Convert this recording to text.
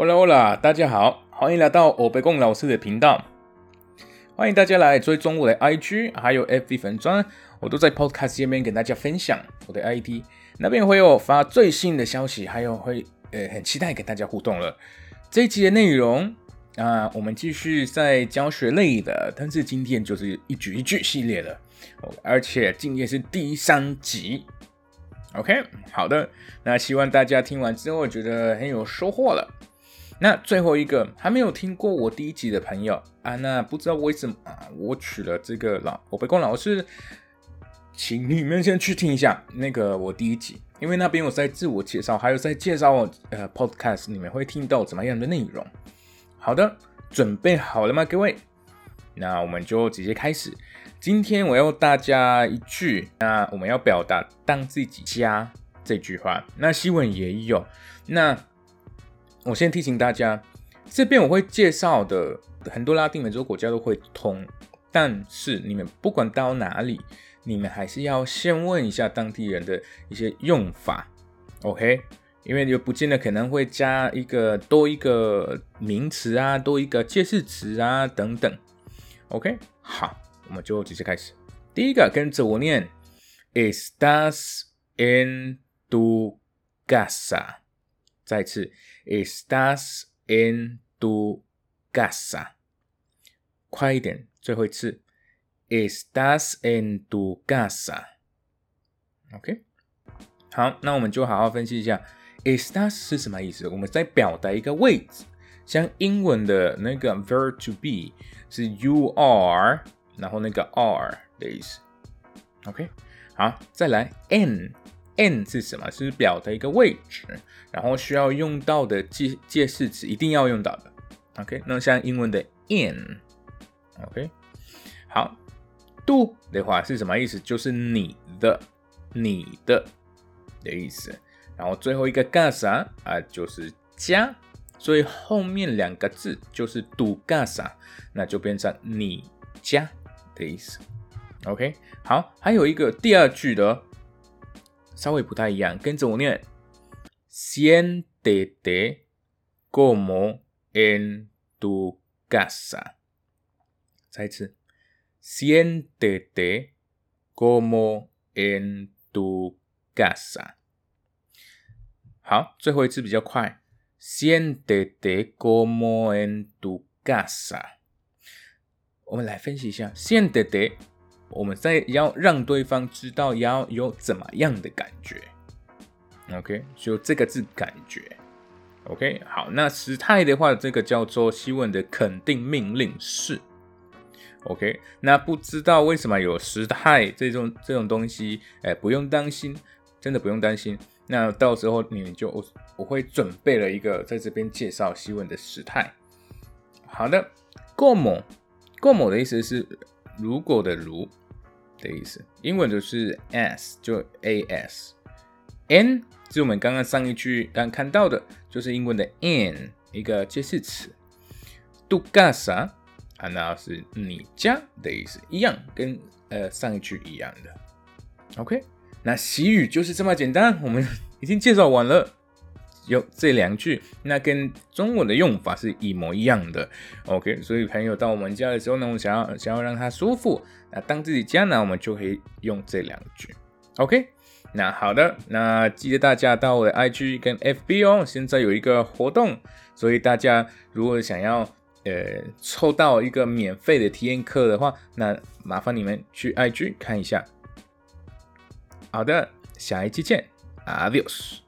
Hola Hola，大家好，欢迎来到欧北贡老师的频道。欢迎大家来追踪我的 IG，还有 FB 粉砖，我都在 Podcast 页面跟大家分享我的 ID，那边会有发最新的消息，还有会呃很期待跟大家互动了。这一集的内容啊，我们继续在教学类的，但是今天就是一句一句系列了，而且今天是第三集。OK，好的，那希望大家听完之后觉得很有收获了。那最后一个还没有听过我第一集的朋友啊，那不知道为什么，我取了这个老我被光老师，请你们先去听一下那个我第一集，因为那边我在自我介绍，还有在介绍呃 podcast，你们会听到怎么样的内容。好的，准备好了吗，各位？那我们就直接开始。今天我要大家一句，那我们要表达当自己家这句话，那新闻也有，那。我先提醒大家，这边我会介绍的很多拉丁美洲国家都会通，但是你们不管到哪里，你们还是要先问一下当地人的一些用法，OK？因为就不见得可能会加一个多一个名词啊，多一个介事词啊等等，OK？好，我们就直接开始。第一个跟着我念，Estás en tu casa。再次，Estás en tu casa。快一点，最后一次，Estás en tu casa。OK，好，那我们就好好分析一下，Estás 是什么意思？我们在表达一个位置，像英文的那个 verb to be 是 you are，然后那个 are 的意思。OK，好，再来 en。N 是什么？是表的一个位置，然后需要用到的介介词，一定要用到的。OK，那像英文的 in，OK，好，do 的话是什么意思？就是你的、你的的意思。然后最后一个 casa 啊，就是家，所以后面两个字就是 do casa，那就变成你家的意思。OK，好，还有一个第二句的。稍微不太一样，跟着我念：siéntete como en tu casa。再一次：siéntete como en tu casa。好，最后一次比较快：siéntete como en tu casa。我们来分析一下：siéntete。我们在要让对方知道要有怎么样的感觉，OK，就这个字感觉，OK，好，那时态的话，这个叫做希问的肯定命令式，OK，那不知道为什么有时态这种这种东西，哎，不用担心，真的不用担心，那到时候你就我我会准备了一个在这边介绍希问的时态，好的，como，como 的意思是。如果的如的意思，英文就是 s 就 as，n 是我们刚刚上一句刚看到的，就是英文的 in 一个介系词。tu casa 啊，那是你家的意思，一样跟呃上一句一样的。OK，那习语就是这么简单，我们已经介绍完了。有这两句，那跟中文的用法是一模一样的。OK，所以朋友到我们家的时候呢，我们想要想要让他舒服，那当自己家呢，我们就可以用这两句。OK，那好的，那记得大家到我的 IG 跟 FB 哦，现在有一个活动，所以大家如果想要呃抽到一个免费的体验课的话，那麻烦你们去 IG 看一下。好的，下一期见，Adios。